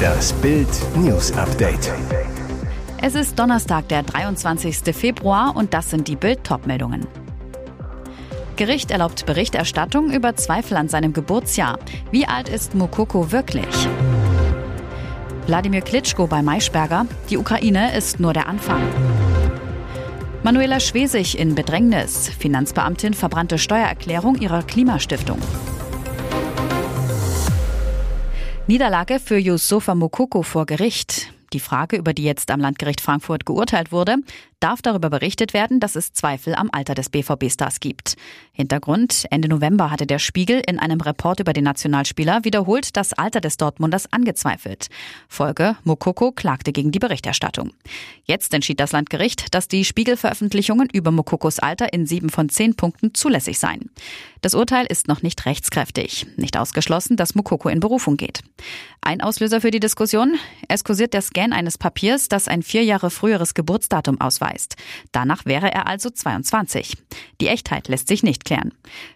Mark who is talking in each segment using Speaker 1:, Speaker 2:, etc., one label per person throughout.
Speaker 1: Das Bild News Update.
Speaker 2: Es ist Donnerstag, der 23. Februar und das sind die Bild meldungen Gericht erlaubt Berichterstattung über Zweifel an seinem Geburtsjahr. Wie alt ist Mukoko wirklich? Wladimir Klitschko bei Maischberger. Die Ukraine ist nur der Anfang. Manuela Schwesig in Bedrängnis. Finanzbeamtin verbrannte Steuererklärung ihrer Klimastiftung. Niederlage für Yusufa Mukoko vor Gericht. Die Frage, über die jetzt am Landgericht Frankfurt geurteilt wurde, darf darüber berichtet werden, dass es Zweifel am Alter des BVB-Stars gibt. Hintergrund, Ende November hatte der Spiegel in einem Report über den Nationalspieler wiederholt das Alter des Dortmunders angezweifelt. Folge, Mokoko klagte gegen die Berichterstattung. Jetzt entschied das Landgericht, dass die Spiegelveröffentlichungen über Mokokos Alter in sieben von zehn Punkten zulässig seien. Das Urteil ist noch nicht rechtskräftig. Nicht ausgeschlossen, dass Mokoko in Berufung geht. Ein Auslöser für die Diskussion? Es kursiert der Scan eines Papiers, das ein vier Jahre früheres Geburtsdatum ausweist. Danach wäre er also 22. Die Echtheit lässt sich nicht klären.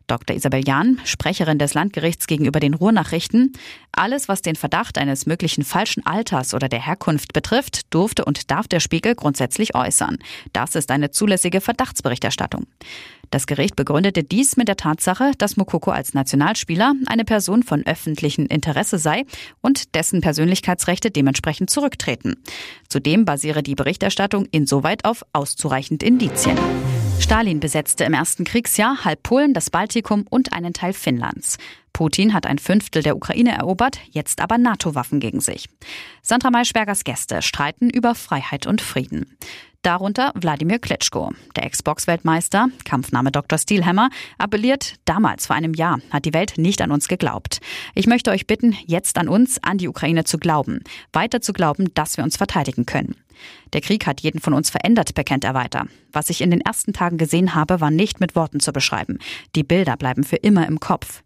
Speaker 2: Dr. Isabel Jahn, Sprecherin des Landgerichts gegenüber den Ruhrnachrichten, alles, was den Verdacht eines möglichen falschen Alters oder der Herkunft betrifft, durfte und darf der Spiegel grundsätzlich äußern. Das ist eine zulässige Verdachtsberichterstattung. Das Gericht begründete dies mit der Tatsache, dass Mokoko als Nationalspieler eine Person von öffentlichem Interesse sei und dessen Persönlichkeitsrechte dementsprechend zurücktreten. Zudem basiere die Berichterstattung insoweit auf auszureichend Indizien. Stalin besetzte im ersten Kriegsjahr halb Polen, das Baltikum und einen Teil Finnlands. Putin hat ein Fünftel der Ukraine erobert, jetzt aber NATO-Waffen gegen sich. Sandra Maischbergers Gäste streiten über Freiheit und Frieden. Darunter Wladimir Klitschko. Der Ex-Box-Weltmeister, Kampfname Dr. Steelhammer, appelliert, damals vor einem Jahr hat die Welt nicht an uns geglaubt. Ich möchte euch bitten, jetzt an uns, an die Ukraine zu glauben. Weiter zu glauben, dass wir uns verteidigen können. Der Krieg hat jeden von uns verändert, bekennt er weiter. Was ich in den ersten Tagen gesehen habe, war nicht mit Worten zu beschreiben. Die Bilder bleiben für immer im Kopf.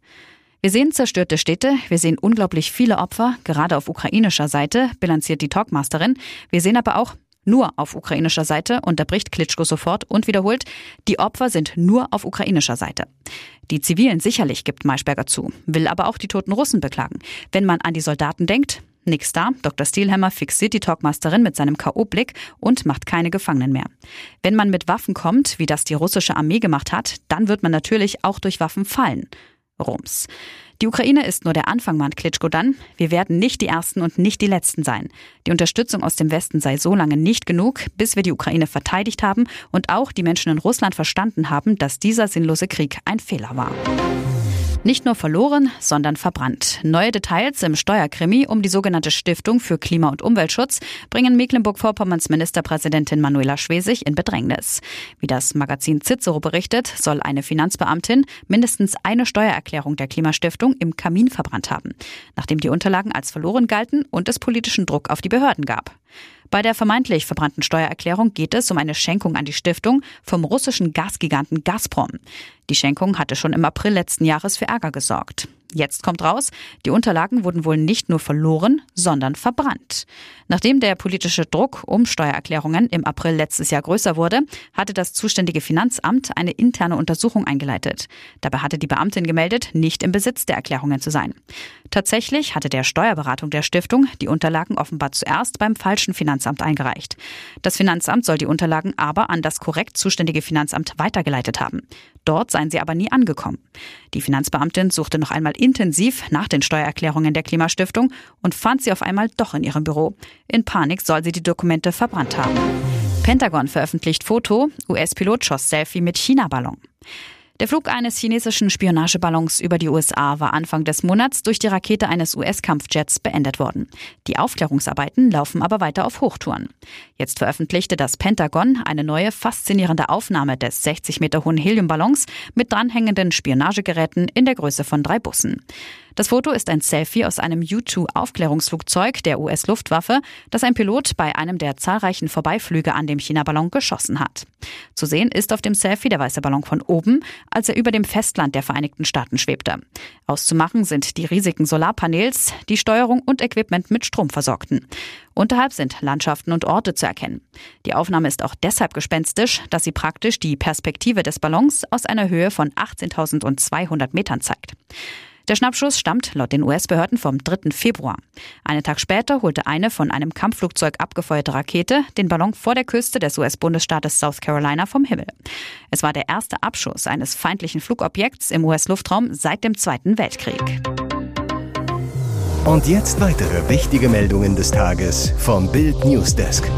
Speaker 2: Wir sehen zerstörte Städte, wir sehen unglaublich viele Opfer, gerade auf ukrainischer Seite, bilanziert die Talkmasterin. Wir sehen aber auch nur auf ukrainischer Seite, unterbricht Klitschko sofort und wiederholt, die Opfer sind nur auf ukrainischer Seite. Die Zivilen sicherlich, gibt Maischberger zu, will aber auch die toten Russen beklagen. Wenn man an die Soldaten denkt, Nix da. Dr. Steelhammer fixiert die Talkmasterin mit seinem K.O.-Blick und macht keine Gefangenen mehr. Wenn man mit Waffen kommt, wie das die russische Armee gemacht hat, dann wird man natürlich auch durch Waffen fallen. Rums. Die Ukraine ist nur der Anfang, mahnt Klitschko dann. Wir werden nicht die Ersten und nicht die Letzten sein. Die Unterstützung aus dem Westen sei so lange nicht genug, bis wir die Ukraine verteidigt haben und auch die Menschen in Russland verstanden haben, dass dieser sinnlose Krieg ein Fehler war. Nicht nur verloren, sondern verbrannt. Neue Details im Steuerkrimi um die sogenannte Stiftung für Klima- und Umweltschutz bringen Mecklenburg-Vorpommerns Ministerpräsidentin Manuela Schwesig in Bedrängnis. Wie das Magazin Cicero berichtet, soll eine Finanzbeamtin mindestens eine Steuererklärung der Klimastiftung im Kamin verbrannt haben, nachdem die Unterlagen als verloren galten und es politischen Druck auf die Behörden gab. Bei der vermeintlich verbrannten Steuererklärung geht es um eine Schenkung an die Stiftung vom russischen Gasgiganten Gazprom. Die Schenkung hatte schon im April letzten Jahres für Ärger gesorgt. Jetzt kommt raus, die Unterlagen wurden wohl nicht nur verloren, sondern verbrannt. Nachdem der politische Druck um Steuererklärungen im April letztes Jahr größer wurde, hatte das zuständige Finanzamt eine interne Untersuchung eingeleitet. Dabei hatte die Beamtin gemeldet, nicht im Besitz der Erklärungen zu sein. Tatsächlich hatte der Steuerberatung der Stiftung die Unterlagen offenbar zuerst beim falschen Finanzamt eingereicht. Das Finanzamt soll die Unterlagen aber an das korrekt zuständige Finanzamt weitergeleitet haben. Dort seien sie aber nie angekommen. Die Finanzbeamtin suchte noch einmal intensiv nach den Steuererklärungen der Klimastiftung und fand sie auf einmal doch in ihrem Büro. In Panik soll sie die Dokumente verbrannt haben. Pentagon veröffentlicht Foto, US-Pilot schoss Selfie mit China-Ballon. Der Flug eines chinesischen Spionageballons über die USA war Anfang des Monats durch die Rakete eines US-Kampfjets beendet worden. Die Aufklärungsarbeiten laufen aber weiter auf Hochtouren. Jetzt veröffentlichte das Pentagon eine neue faszinierende Aufnahme des 60 Meter hohen Heliumballons mit dranhängenden Spionagegeräten in der Größe von drei Bussen. Das Foto ist ein Selfie aus einem U-2-Aufklärungsflugzeug der US-Luftwaffe, das ein Pilot bei einem der zahlreichen Vorbeiflüge an dem China-Ballon geschossen hat. Zu sehen ist auf dem Selfie der weiße Ballon von oben, als er über dem Festland der Vereinigten Staaten schwebte. Auszumachen sind die riesigen Solarpanels, die Steuerung und Equipment mit Strom versorgten. Unterhalb sind Landschaften und Orte zu erkennen. Die Aufnahme ist auch deshalb gespenstisch, dass sie praktisch die Perspektive des Ballons aus einer Höhe von 18.200 Metern zeigt. Der Schnappschuss stammt laut den US-Behörden vom 3. Februar. Einen Tag später holte eine von einem Kampfflugzeug abgefeuerte Rakete den Ballon vor der Küste des US-Bundesstaates South Carolina vom Himmel. Es war der erste Abschuss eines feindlichen Flugobjekts im US-Luftraum seit dem Zweiten Weltkrieg.
Speaker 1: Und jetzt weitere wichtige Meldungen des Tages vom Bild Newsdesk.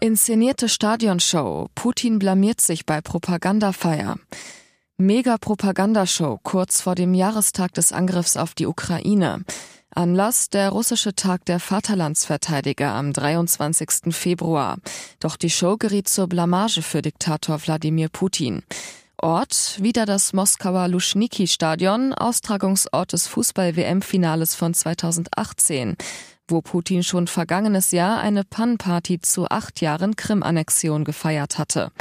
Speaker 3: Inszenierte Stadionshow. Putin blamiert sich bei Propagandafeier. Mega-Propagandashow kurz vor dem Jahrestag des Angriffs auf die Ukraine. Anlass der russische Tag der Vaterlandsverteidiger am 23. Februar. Doch die Show geriet zur Blamage für Diktator Wladimir Putin. Ort wieder das Moskauer Luschniki-Stadion, Austragungsort des Fußball-WM-Finales von 2018 wo Putin schon vergangenes Jahr eine Pannparty zu acht Jahren Krim-Annexion gefeiert hatte.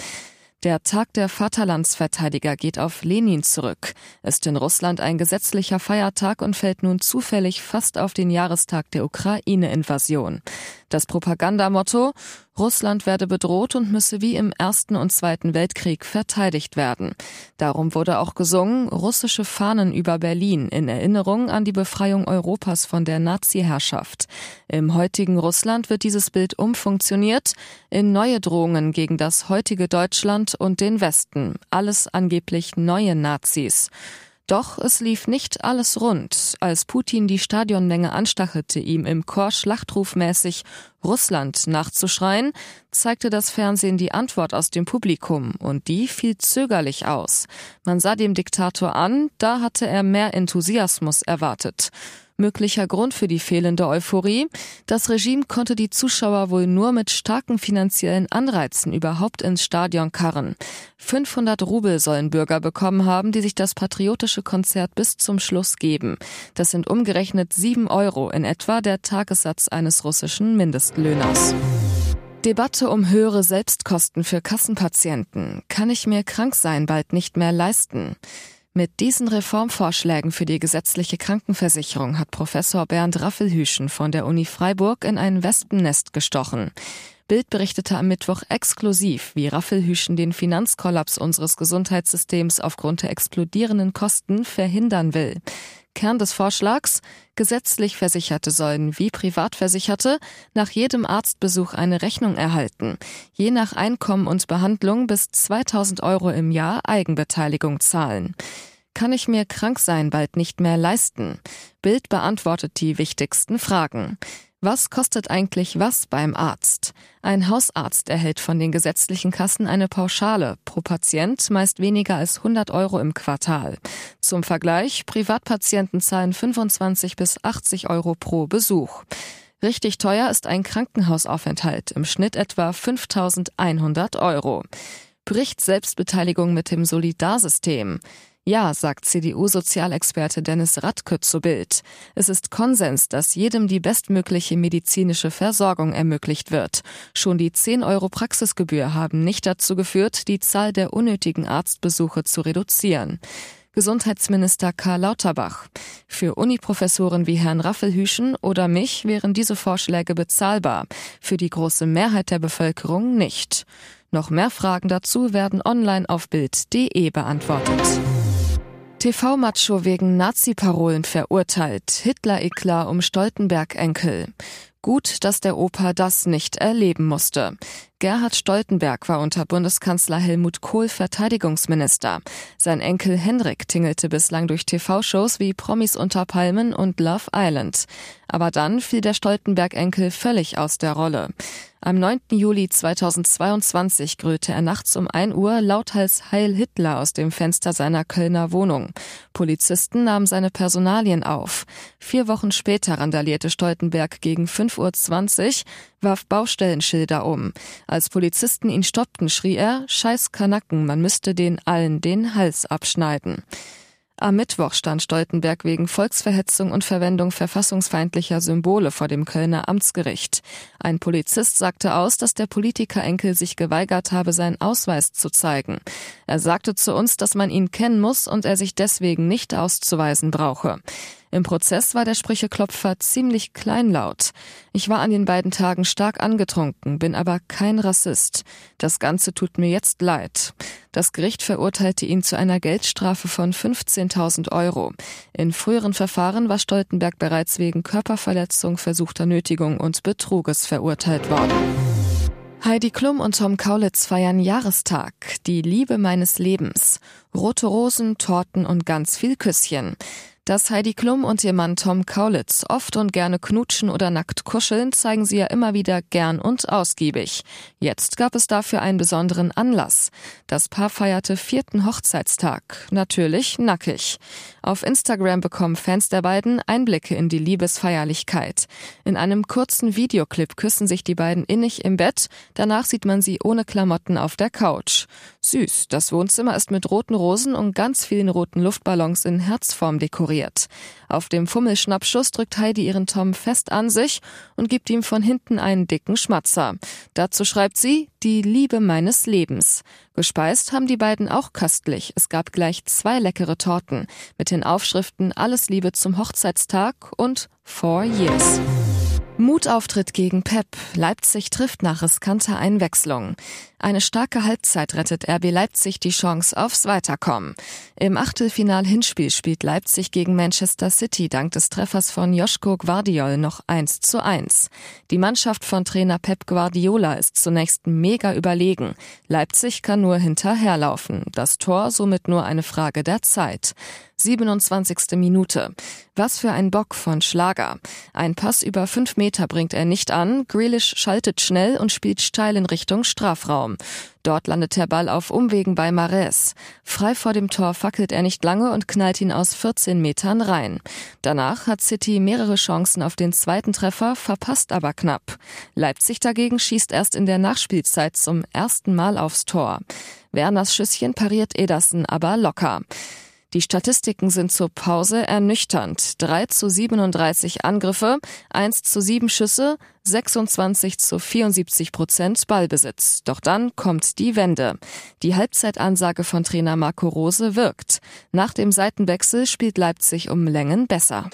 Speaker 3: Der Tag der Vaterlandsverteidiger geht auf Lenin zurück, ist in Russland ein gesetzlicher Feiertag und fällt nun zufällig fast auf den Jahrestag der Ukraine-Invasion. Das Propagandamotto Russland werde bedroht und müsse wie im Ersten und Zweiten Weltkrieg verteidigt werden. Darum wurde auch gesungen russische Fahnen über Berlin in Erinnerung an die Befreiung Europas von der Nazi-Herrschaft. Im heutigen Russland wird dieses Bild umfunktioniert in neue Drohungen gegen das heutige Deutschland und den Westen. Alles angeblich neue Nazis. Doch es lief nicht alles rund. Als Putin die Stadionmenge anstachelte, ihm im Chor schlachtrufmäßig Russland nachzuschreien, zeigte das Fernsehen die Antwort aus dem Publikum und die fiel zögerlich aus. Man sah dem Diktator an, da hatte er mehr Enthusiasmus erwartet. Möglicher Grund für die fehlende Euphorie? Das Regime konnte die Zuschauer wohl nur mit starken finanziellen Anreizen überhaupt ins Stadion karren. 500 Rubel sollen Bürger bekommen haben, die sich das patriotische Konzert bis zum Schluss geben. Das sind umgerechnet 7 Euro in etwa der Tagessatz eines russischen Mindestlöhners. Debatte um höhere Selbstkosten für Kassenpatienten. Kann ich mir krank sein bald nicht mehr leisten? Mit diesen Reformvorschlägen für die gesetzliche Krankenversicherung hat Professor Bernd Raffelhüschen von der Uni Freiburg in ein Wespennest gestochen. Bild berichtete am Mittwoch exklusiv, wie Raffelhüschen den Finanzkollaps unseres Gesundheitssystems aufgrund der explodierenden Kosten verhindern will. Kern des Vorschlags, gesetzlich Versicherte sollen wie Privatversicherte nach jedem Arztbesuch eine Rechnung erhalten, je nach Einkommen und Behandlung bis 2000 Euro im Jahr Eigenbeteiligung zahlen. Kann ich mir krank sein bald nicht mehr leisten? Bild beantwortet die wichtigsten Fragen. Was kostet eigentlich was beim Arzt? Ein Hausarzt erhält von den gesetzlichen Kassen eine Pauschale, pro Patient meist weniger als 100 Euro im Quartal. Zum Vergleich, Privatpatienten zahlen 25 bis 80 Euro pro Besuch. Richtig teuer ist ein Krankenhausaufenthalt, im Schnitt etwa 5100 Euro. Bricht Selbstbeteiligung mit dem Solidarsystem? Ja, sagt CDU-Sozialexperte Dennis Radke zu Bild. Es ist Konsens, dass jedem die bestmögliche medizinische Versorgung ermöglicht wird. Schon die 10 Euro Praxisgebühr haben nicht dazu geführt, die Zahl der unnötigen Arztbesuche zu reduzieren. Gesundheitsminister Karl Lauterbach. Für Uniprofessoren wie Herrn Raffelhüschen oder mich wären diese Vorschläge bezahlbar, für die große Mehrheit der Bevölkerung nicht. Noch mehr Fragen dazu werden online auf Bild.de beantwortet. TV-Macho wegen Nazi-Parolen verurteilt. Hitler-Eklar um Stoltenberg-Enkel. Gut, dass der Opa das nicht erleben musste. Gerhard Stoltenberg war unter Bundeskanzler Helmut Kohl Verteidigungsminister. Sein Enkel Henrik tingelte bislang durch TV-Shows wie Promis unter Palmen und Love Island. Aber dann fiel der Stoltenberg-Enkel völlig aus der Rolle. Am 9. Juli 2022 grüllte er nachts um 1 Uhr lauthals Heil Hitler aus dem Fenster seiner Kölner Wohnung. Polizisten nahmen seine Personalien auf. Vier Wochen später randalierte Stoltenberg gegen 5.20 Uhr, warf Baustellenschilder um. Als Polizisten ihn stoppten, schrie er, Scheiß Kanacken, man müsste den allen den Hals abschneiden. Am Mittwoch stand Stoltenberg wegen Volksverhetzung und Verwendung verfassungsfeindlicher Symbole vor dem Kölner Amtsgericht. Ein Polizist sagte aus, dass der Politikerenkel sich geweigert habe, seinen Ausweis zu zeigen. Er sagte zu uns, dass man ihn kennen muss und er sich deswegen nicht auszuweisen brauche. Im Prozess war der Sprücheklopfer ziemlich kleinlaut. Ich war an den beiden Tagen stark angetrunken, bin aber kein Rassist. Das Ganze tut mir jetzt leid. Das Gericht verurteilte ihn zu einer Geldstrafe von 15.000 Euro. In früheren Verfahren war Stoltenberg bereits wegen Körperverletzung, versuchter Nötigung und Betruges verurteilt worden. Heidi Klum und Tom Kaulitz feiern Jahrestag, die Liebe meines Lebens. Rote Rosen, Torten und ganz viel Küsschen. Dass Heidi Klum und ihr Mann Tom Kaulitz oft und gerne knutschen oder nackt kuscheln, zeigen sie ja immer wieder gern und ausgiebig. Jetzt gab es dafür einen besonderen Anlass. Das Paar feierte vierten Hochzeitstag. Natürlich nackig. Auf Instagram bekommen Fans der beiden Einblicke in die Liebesfeierlichkeit. In einem kurzen Videoclip küssen sich die beiden innig im Bett. Danach sieht man sie ohne Klamotten auf der Couch. Süß. Das Wohnzimmer ist mit roten Rosen und ganz vielen roten Luftballons in Herzform dekoriert ignoriert. Auf dem Fummelschnappschuss drückt Heidi ihren Tom fest an sich und gibt ihm von hinten einen dicken Schmatzer. Dazu schreibt sie, die Liebe meines Lebens. Gespeist haben die beiden auch köstlich. Es gab gleich zwei leckere Torten mit den Aufschriften Alles Liebe zum Hochzeitstag und Four Years. Mutauftritt gegen Pep. Leipzig trifft nach riskanter Einwechslung. Eine starke Halbzeit rettet RB Leipzig die Chance aufs Weiterkommen. Im Achtelfinal-Hinspiel spielt Leipzig gegen Manchester City dank des Treffers von Joschko Guardiol noch 1 zu 1. Die Mannschaft von Trainer Pep Guardiola ist zunächst mega überlegen. Leipzig kann nur hinterherlaufen. Das Tor somit nur eine Frage der Zeit. 27. Minute. Was für ein Bock von Schlager. Ein Pass über fünf Meter bringt er nicht an. Grealish schaltet schnell und spielt steil in Richtung Strafraum. Dort landet der Ball auf Umwegen bei Mares. Frei vor dem Tor fackelt er nicht lange und knallt ihn aus 14 Metern rein. Danach hat City mehrere Chancen auf den zweiten Treffer, verpasst aber knapp. Leipzig dagegen schießt erst in der Nachspielzeit zum ersten Mal aufs Tor. Werners Schüsschen pariert Ederson aber locker. Die Statistiken sind zur Pause ernüchternd. 3 zu 37 Angriffe, 1 zu 7 Schüsse, 26 zu 74 Prozent Ballbesitz. Doch dann kommt die Wende. Die Halbzeitansage von Trainer Marco Rose wirkt. Nach dem Seitenwechsel spielt Leipzig um Längen besser.